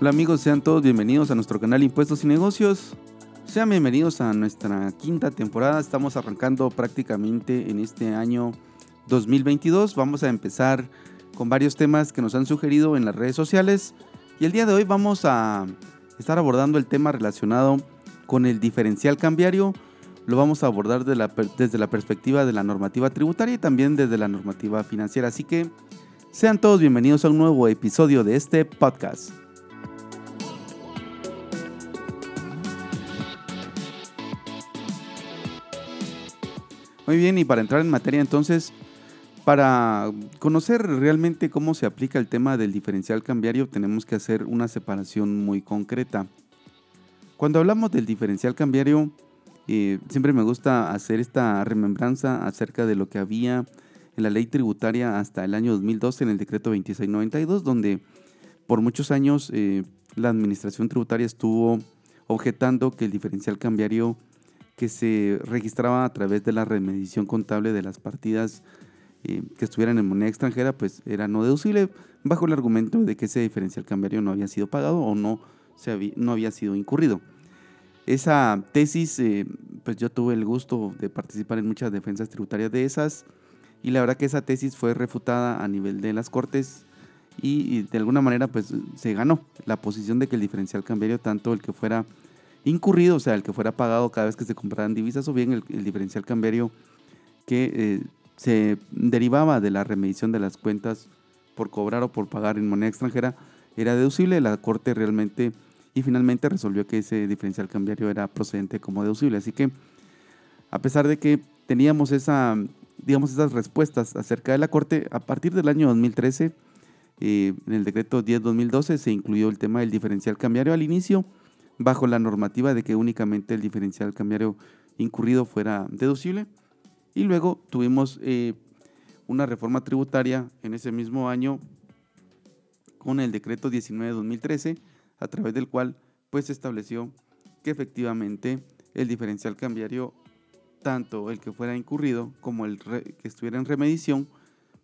Hola amigos, sean todos bienvenidos a nuestro canal Impuestos y Negocios. Sean bienvenidos a nuestra quinta temporada. Estamos arrancando prácticamente en este año 2022. Vamos a empezar con varios temas que nos han sugerido en las redes sociales. Y el día de hoy vamos a estar abordando el tema relacionado con el diferencial cambiario. Lo vamos a abordar desde la perspectiva de la normativa tributaria y también desde la normativa financiera. Así que sean todos bienvenidos a un nuevo episodio de este podcast. Muy bien, y para entrar en materia entonces, para conocer realmente cómo se aplica el tema del diferencial cambiario, tenemos que hacer una separación muy concreta. Cuando hablamos del diferencial cambiario, eh, siempre me gusta hacer esta remembranza acerca de lo que había en la ley tributaria hasta el año 2012 en el decreto 2692, donde por muchos años eh, la administración tributaria estuvo objetando que el diferencial cambiario que se registraba a través de la remedición contable de las partidas eh, que estuvieran en moneda extranjera, pues era no deducible bajo el argumento de que ese diferencial cambiario no había sido pagado o no, se había, no había sido incurrido. Esa tesis, eh, pues yo tuve el gusto de participar en muchas defensas tributarias de esas y la verdad que esa tesis fue refutada a nivel de las cortes y, y de alguna manera pues se ganó la posición de que el diferencial cambiario, tanto el que fuera incurrido, o sea, el que fuera pagado cada vez que se compraran divisas o bien el, diferencial cambiario que eh, se derivaba de la remedición de las cuentas por cobrar o por pagar en moneda extranjera era deducible. La Corte realmente y finalmente resolvió que ese diferencial cambiario era procedente como deducible. Así que a pesar de que teníamos esa, digamos, esas respuestas acerca de la Corte, a partir del año 2013, eh, en el decreto 10-2012 se incluyó el tema del diferencial cambiario al inicio bajo la normativa de que únicamente el diferencial cambiario incurrido fuera deducible. Y luego tuvimos eh, una reforma tributaria en ese mismo año con el decreto 19-2013, a través del cual pues se estableció que efectivamente el diferencial cambiario, tanto el que fuera incurrido como el que estuviera en remedición,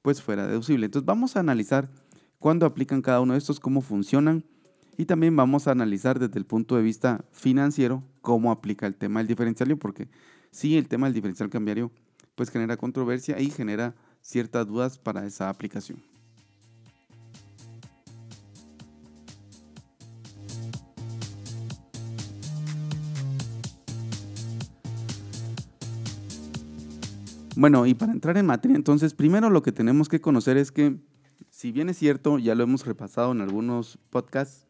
pues fuera deducible. Entonces vamos a analizar cuándo aplican cada uno de estos, cómo funcionan y también vamos a analizar desde el punto de vista financiero cómo aplica el tema del diferencial, porque sí, el tema del diferencial cambiario pues genera controversia y genera ciertas dudas para esa aplicación. Bueno, y para entrar en materia, entonces, primero lo que tenemos que conocer es que, si bien es cierto, ya lo hemos repasado en algunos podcasts,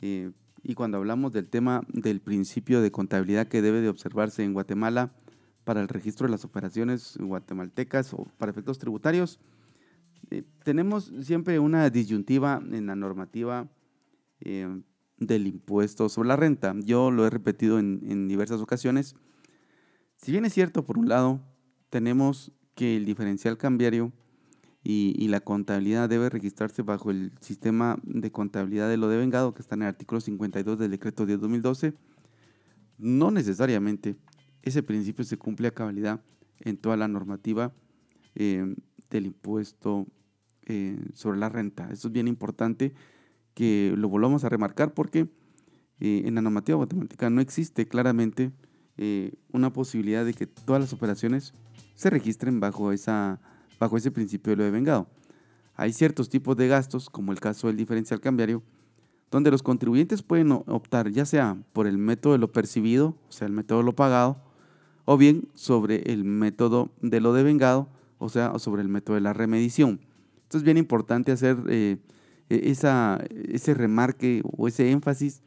eh, y cuando hablamos del tema del principio de contabilidad que debe de observarse en Guatemala para el registro de las operaciones guatemaltecas o para efectos tributarios, eh, tenemos siempre una disyuntiva en la normativa eh, del impuesto sobre la renta. Yo lo he repetido en, en diversas ocasiones. Si bien es cierto, por un lado, tenemos que el diferencial cambiario y, la contabilidad debe registrarse bajo el sistema de contabilidad de lo devengado que está en el artículo 52 del decreto 10 2012, no necesariamente ese principio se cumple a cabalidad en toda la normativa eh, del impuesto eh, sobre la renta. Esto es bien importante que lo volvamos a remarcar porque eh, en la normativa guatemalteca no existe claramente una posibilidad de que todas las operaciones se registren bajo esa bajo ese principio de lo de vengado. Hay ciertos tipos de gastos, como el caso del diferencial cambiario, donde los contribuyentes pueden optar ya sea por el método de lo percibido, o sea, el método de lo pagado, o bien sobre el método de lo devengado, o sea, sobre el método de la remedición. Esto es bien importante hacer eh, e-, esa, ese remarque o ese énfasis,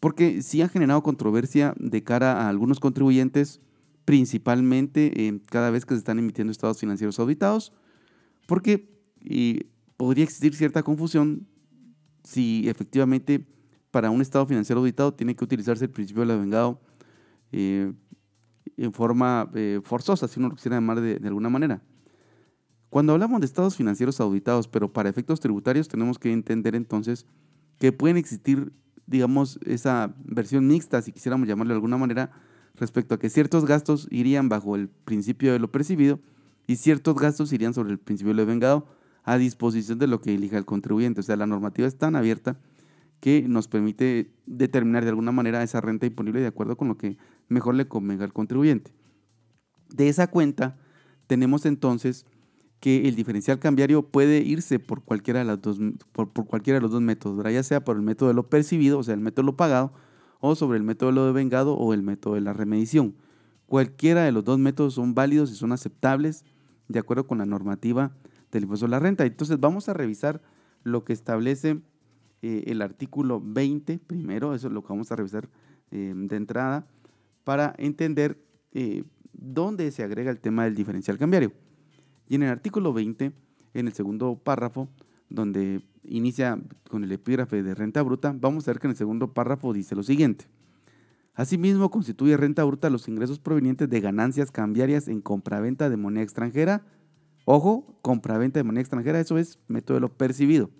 porque sí ha generado controversia de cara a algunos contribuyentes principalmente cada vez que se están emitiendo estados financieros auditados, porque podría existir cierta confusión si efectivamente para un estado financiero auditado tiene que utilizarse el principio del vengado eh, en forma eh, forzosa, si uno lo quisiera llamar de, de alguna manera. Cuando hablamos de estados financieros auditados, pero para efectos tributarios, tenemos que entender entonces que pueden existir, digamos, esa versión mixta, si quisiéramos llamarlo de alguna manera, respecto a que ciertos gastos irían bajo el principio de lo percibido y ciertos gastos irían sobre el principio de lo vengado a disposición de lo que elija el contribuyente. O sea, la normativa es tan abierta que nos permite determinar de alguna manera esa renta disponible de acuerdo con lo que mejor le convenga al contribuyente. De esa cuenta tenemos entonces que el diferencial cambiario puede irse por cualquiera de, las dos, por, cualquiera de los dos métodos, ya sea por el método de lo percibido, o sea, el método de lo pagado, sobre el método de lo devengado o el método de la remedición. Cualquiera de los dos métodos son válidos y son aceptables de acuerdo con la normativa del impuesto a la renta. Entonces vamos a revisar lo que establece eh, el artículo 20 primero, eso es lo que vamos a revisar eh, de entrada, para entender eh, dónde se agrega el tema del diferencial cambiario. Y en el artículo 20, en el segundo párrafo, donde inicia con el epígrafe de renta bruta, vamos a ver que en el segundo párrafo dice lo siguiente. Asimismo, constituye renta bruta los ingresos provenientes de ganancias cambiarias en compraventa de moneda extranjera. Ojo, compraventa de moneda extranjera, eso es método de lo percibido.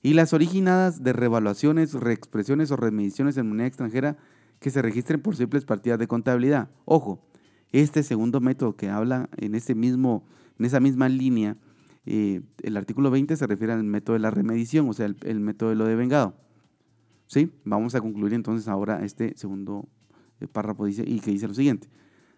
Y las originadas de revaluaciones, reexpresiones o remediciones en moneda extranjera que se registren por simples partidas de contabilidad. Ojo, este segundo método que habla en, ese mismo, en esa misma línea, eh, el artículo 20 se refiere al método de la remedición, o sea, el, método de lo devengado. ¿Sí? Vamos a concluir entonces ahora este segundo eh, párrafo dice, y que dice lo siguiente.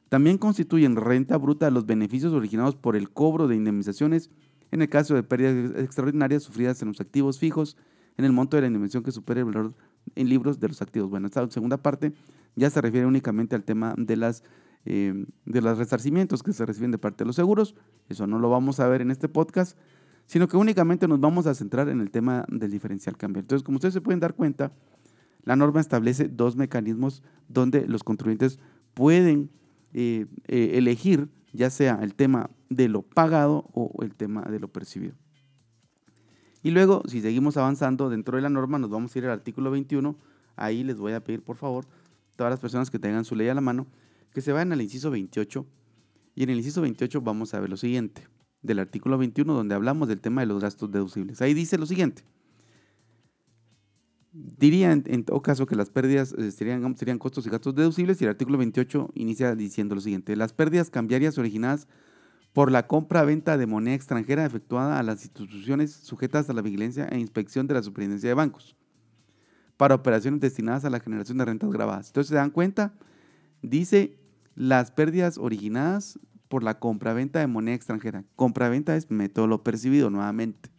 También constituyen renta bruta los beneficios originados por el cobro de indemnizaciones en el caso de pérdidas extraordinarias sufridas en los activos fijos en el monto de la indemnización que supere el valor en libros de los activos. Bueno, esta segunda parte ya se refiere únicamente al tema de las eh, de los resarcimientos que se reciben de parte de los seguros. Eso no lo vamos a ver en este podcast, sino que únicamente nos vamos a centrar en el tema del diferencial cambiario. Entonces, como ustedes se pueden dar cuenta, la norma establece dos mecanismos donde los contribuyentes pueden eh, eh, elegir ya sea el tema de lo pagado o el tema de lo percibido. Y luego, si seguimos avanzando dentro de la norma, nos vamos a ir al artículo 21. Ahí les voy a pedir, por favor, todas las personas que tengan su ley a la mano, que se vayan al inciso 28. Y en el inciso 28 vamos a ver lo siguiente, del artículo 21 donde hablamos del tema de los gastos deducibles. Ahí dice lo siguiente. Diría en, todo caso que las pérdidas eh, serían, serían costos y gastos deducibles y el artículo 28 inicia diciendo lo siguiente. Las pérdidas cambiarias originadas por la compra-venta de moneda extranjera efectuada a las instituciones sujetas a la vigilancia e inspección de la superintendencia de bancos para operaciones destinadas a la generación de rentas grabadas. Entonces se dan cuenta, dice las pérdidas originadas por la compraventa de moneda extranjera. Compraventa es método lo percibido nuevamente.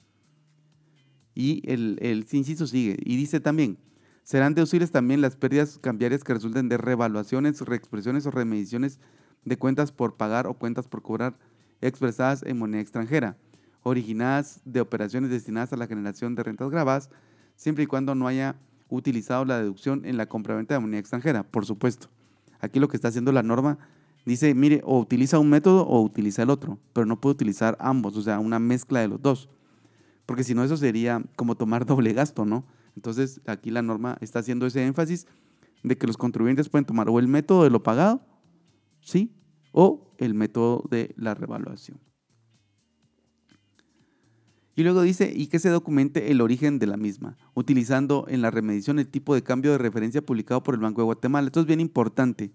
Y el, el inciso sigue. Y dice también, serán deducibles también las pérdidas cambiarias que resulten de revaluaciones, reexpresiones o remediciones de cuentas por pagar o cuentas por cobrar expresadas en moneda extranjera, originadas de operaciones destinadas a la generación de rentas grabadas, siempre y cuando no haya utilizado la deducción en la compraventa de moneda extranjera, por supuesto. Aquí lo que está haciendo la norma dice, mire, o utiliza un método o utiliza el otro, pero no puede utilizar ambos, o sea, una mezcla de los dos. Porque si no, eso sería como tomar doble gasto, ¿no? Entonces, aquí la norma está haciendo ese énfasis de que los contribuyentes pueden tomar o el método de lo pagado, ¿sí? O el método de la revaluación. Y luego dice, y que se documente el origen de la misma, utilizando en la remedición el tipo de cambio de referencia publicado por el Banco de Guatemala. Esto es bien importante.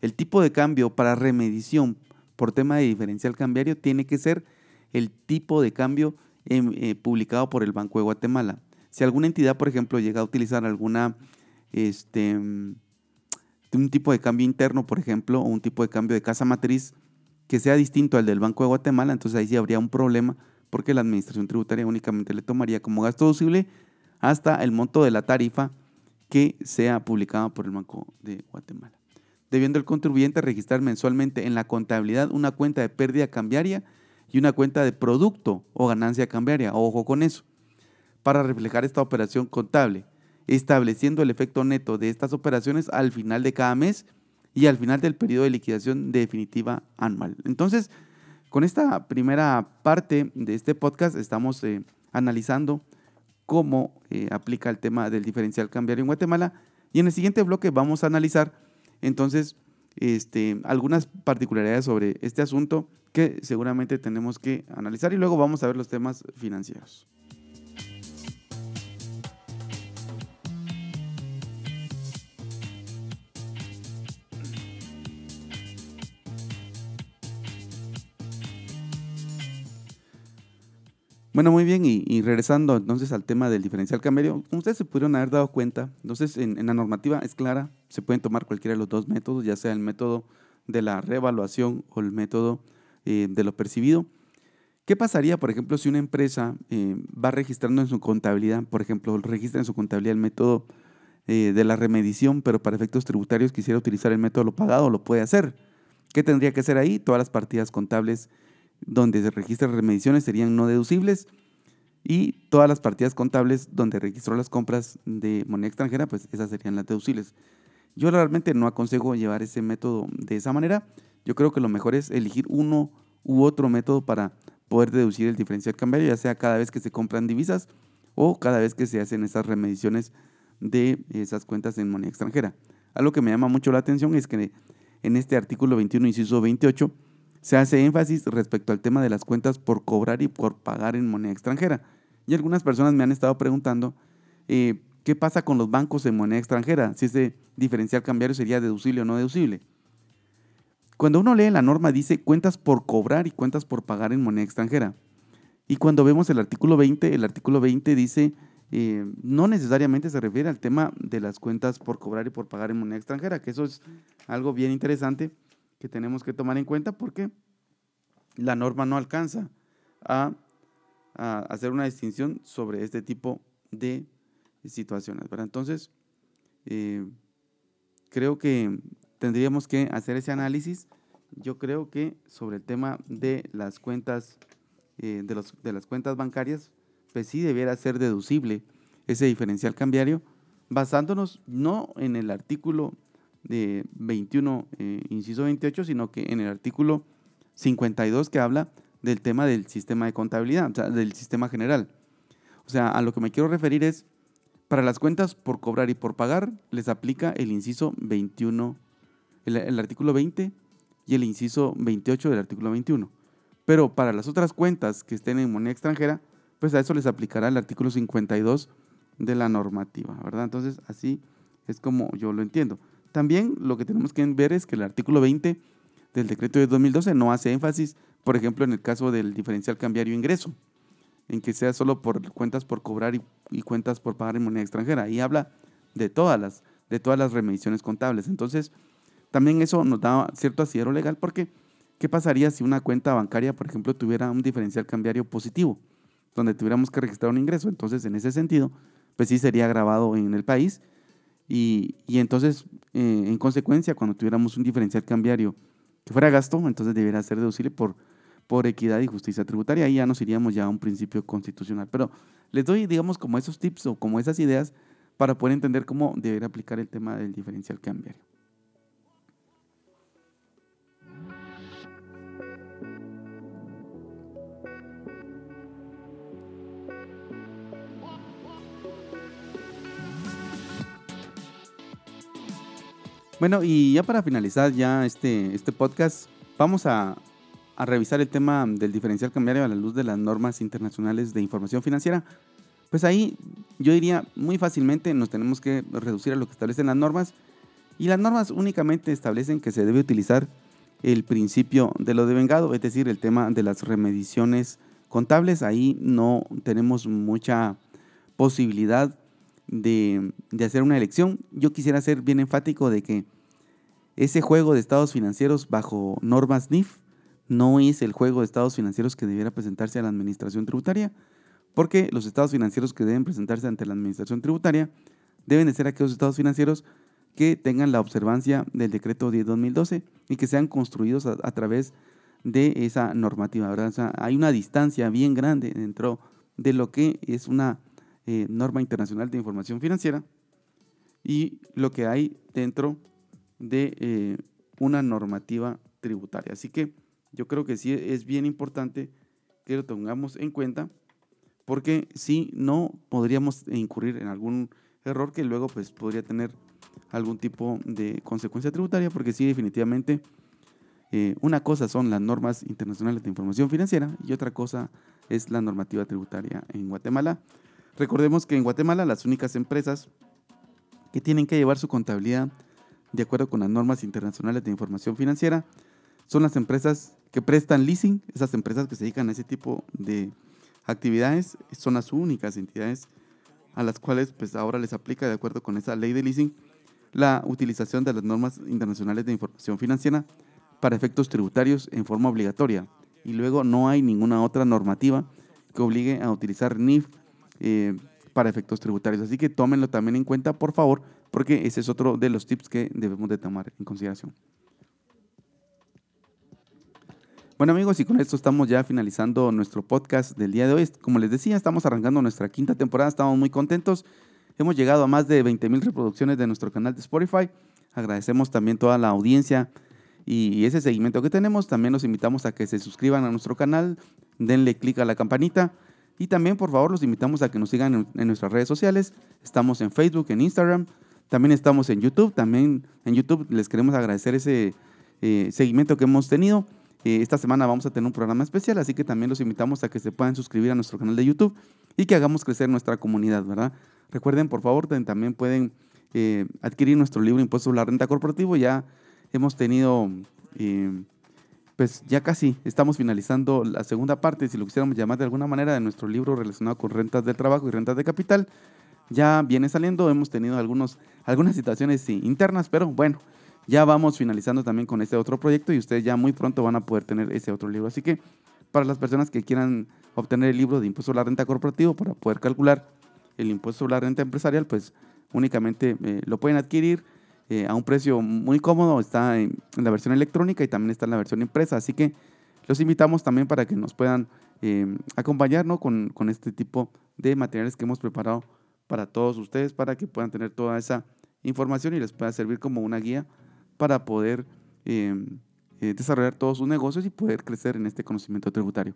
El tipo de cambio para remedición por tema de diferencial cambiario tiene que ser el tipo de cambio em, eh, publicado por el Banco de Guatemala. Si alguna entidad, por ejemplo, llega a utilizar alguna, este, tipo de cambio interno, por ejemplo, o un tipo de cambio de casa matriz que sea distinto al del Banco de Guatemala, entonces ahí sí habría un problema porque la administración tributaria únicamente le tomaría como gasto deducible hasta el monto de la tarifa que sea publicada por el Banco de Guatemala. Debiendo el contribuyente registrar mensualmente en la contabilidad una cuenta de pérdida cambiaria y una cuenta de producto o ganancia cambiaria, ojo con eso, para reflejar esta operación contable, estableciendo el efecto neto de estas operaciones al final de cada mes y al final del periodo de liquidación definitiva anual. Entonces, con esta primera parte de este podcast estamos eh, analizando cómo eh, aplica el tema del diferencial cambiario en Guatemala y en el siguiente bloque vamos a analizar entonces este, algunas particularidades sobre este asunto que seguramente tenemos que analizar y luego vamos a ver los temas financieros. Bueno, muy bien, y, regresando entonces al tema del diferencial cambiario, ustedes se pudieron haber dado cuenta, entonces en, la normativa es clara, se pueden tomar cualquiera de los dos métodos, ya sea el método de la revaluación o el método eh, de lo percibido. ¿Qué pasaría, por ejemplo, si una empresa eh, va registrando en su contabilidad, por ejemplo, registra en su contabilidad el método eh, de la remedición, pero para efectos tributarios quisiera utilizar el método lo pagado, lo puede hacer? ¿Qué tendría que hacer ahí? Todas las partidas contables donde se registran remediciones serían no deducibles y todas las partidas contables donde registró las compras de moneda extranjera, pues esas serían las deducibles. Yo realmente no aconsejo llevar ese método de esa manera. Yo creo que lo mejor es elegir uno u otro método para poder deducir el diferencial cambiario, ya sea cada vez que se compran divisas o cada vez que se hacen esas remediciones de esas cuentas en moneda extranjera. Algo que me llama mucho la atención es que en este artículo 21, inciso 28, se hace énfasis respecto al tema de las cuentas por cobrar y por pagar en moneda extranjera. Y algunas personas me han estado preguntando eh, qué pasa con los bancos en moneda extranjera, si ese diferencial cambiario sería deducible o no deducible. Cuando uno lee la norma dice cuentas por cobrar y cuentas por pagar en moneda extranjera. Y cuando vemos el artículo 20, el artículo 20 dice, eh, no necesariamente se refiere al tema de las cuentas por cobrar y por pagar en moneda extranjera, que eso es algo bien interesante que tenemos que tomar en cuenta porque la norma no alcanza a, hacer una distinción sobre este tipo de situaciones. Entonces, eh, creo que tendríamos que hacer ese análisis. Yo creo que sobre el tema de las cuentas, eh, de, los, de las cuentas bancarias, pues sí debiera ser deducible ese diferencial cambiario, basándonos no en el artículo de 21, eh, inciso 28, sino que en el artículo 52 que habla del tema del sistema de contabilidad, o sea, del sistema general. O sea, a lo que me quiero referir es, para las cuentas por cobrar y por pagar, les aplica el inciso 21 el, artículo 20 y el inciso 28 del artículo 21. Pero para las otras cuentas que estén en moneda extranjera, pues a eso les aplicará el artículo 52 de la normativa, ¿verdad? Entonces, así es como yo lo entiendo. También lo que tenemos que ver es que el artículo 20 del decreto de 2012 no hace énfasis, por ejemplo, en el caso del diferencial cambiario ingreso, en que sea solo por cuentas por cobrar y, cuentas por pagar en moneda extranjera. Ahí habla de todas las, de todas las contables. Entonces, también eso nos da cierto asidero legal porque ¿qué pasaría si una cuenta bancaria, por ejemplo, tuviera un diferencial cambiario positivo, donde tuviéramos que registrar un ingreso? Entonces, en ese sentido, pues sí sería grabado en el país y, entonces, eh, en consecuencia, cuando tuviéramos un diferencial cambiario que fuera gasto, entonces debería ser deducible por, por equidad y justicia tributaria. Ahí ya nos iríamos ya a un principio constitucional. Pero les doy, digamos, como esos tips o como esas ideas para poder entender cómo debería aplicar el tema del diferencial cambiario. Bueno, y ya para finalizar ya este, este podcast, vamos a, revisar el tema del diferencial cambiario a la luz de las normas internacionales de información financiera. Pues ahí yo diría muy fácilmente nos tenemos que reducir a lo que establecen las normas y las normas únicamente establecen que se debe utilizar el principio de lo devengado, es decir, el tema de las remediciones contables. Ahí no tenemos mucha posibilidad de, hacer una elección, yo quisiera ser bien enfático de que ese juego de estados financieros bajo normas NIF no es el juego de estados financieros que debiera presentarse a la administración tributaria, porque los estados financieros que deben presentarse ante la administración tributaria deben de ser aquellos estados financieros que tengan la observancia del decreto 10-2012 y que sean construidos a, través de esa normativa. hay una distancia bien grande dentro de lo que es una eh, norma internacional de información financiera y lo que hay dentro de eh, una normativa tributaria. Así que yo creo que sí es bien importante que lo tengamos en cuenta porque si no podríamos incurrir en algún error que luego pues podría tener algún tipo de consecuencia tributaria porque sí definitivamente eh, una cosa son las normas internacionales de información financiera y otra cosa es la normativa tributaria en Guatemala. Recordemos que en Guatemala las únicas empresas que tienen que llevar su contabilidad de acuerdo con las normas internacionales de información financiera son las empresas que prestan leasing, esas empresas que se dedican a ese tipo de actividades son las únicas entidades a las cuales pues ahora les aplica de acuerdo con esa ley de leasing la utilización de las normas internacionales de información financiera para efectos tributarios en forma obligatoria. Y luego no hay ninguna otra normativa que obligue a utilizar NIF eh, para efectos tributarios. Así que tómenlo también en cuenta, por favor, porque ese es otro de los tips que debemos de tomar en consideración. Bueno amigos, y con esto estamos ya finalizando nuestro podcast del día de hoy. Como les decía, estamos arrancando nuestra quinta temporada, estamos muy contentos. Hemos llegado a más de 20 mil reproducciones de nuestro canal de Spotify. Agradecemos también toda la audiencia y ese seguimiento que tenemos. También los invitamos a que se suscriban a nuestro canal, denle clic a la campanita y también por favor los invitamos a que nos sigan en, nuestras redes sociales. Estamos en Facebook, en Instagram, también estamos en YouTube. También en YouTube les queremos agradecer ese eh, seguimiento que hemos tenido. Eh, esta semana vamos a tener un programa especial, así que también los invitamos a que se puedan suscribir a nuestro canal de YouTube y que hagamos crecer nuestra comunidad, ¿verdad? Recuerden, por favor, también pueden eh, adquirir nuestro libro Impuestos sobre la Renta Corporativo. Ya hemos tenido, pues ya casi estamos finalizando la segunda parte, si lo quisiéramos llamar de alguna manera, de nuestro libro relacionado con rentas del trabajo y rentas de capital. Ya viene saliendo, hemos tenido algunos, algunas situaciones internas, pero bueno, ya vamos finalizando también con este otro proyecto y ustedes ya muy pronto van a poder tener ese otro libro. Así que para las personas que quieran obtener el libro de impuesto a la renta corporativo para poder calcular el impuesto a la renta empresarial, pues únicamente eh, lo pueden adquirir eh, a un precio muy cómodo. Está en, la versión electrónica y también está en la versión impresa. Así que los invitamos también para que nos puedan eh, acompañar con, con, este tipo de materiales que hemos preparado para todos ustedes, para que puedan tener toda esa información y les pueda servir como una guía para poder eh, desarrollar todos sus negocios y poder crecer en este conocimiento tributario.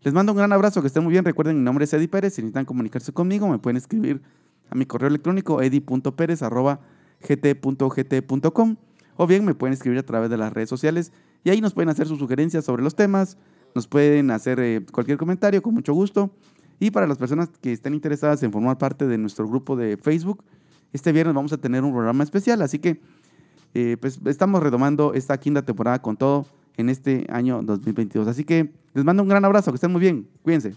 Les mando un gran abrazo, que estén muy bien. Recuerden, mi nombre es Eddie Pérez. Si necesitan comunicarse conmigo, me pueden escribir a mi correo electrónico edi.perez.com gt.gt.com o bien me pueden escribir a través de las redes sociales y ahí nos pueden hacer sus sugerencias sobre los temas, nos pueden hacer eh, cualquier comentario con mucho gusto. Y para las personas que estén interesadas en formar parte de nuestro grupo de Facebook, este viernes vamos a tener un programa especial, así que eh, pues estamos retomando esta quinta temporada con todo en este año 2022. Así que les mando un gran abrazo, que estén muy bien, cuídense.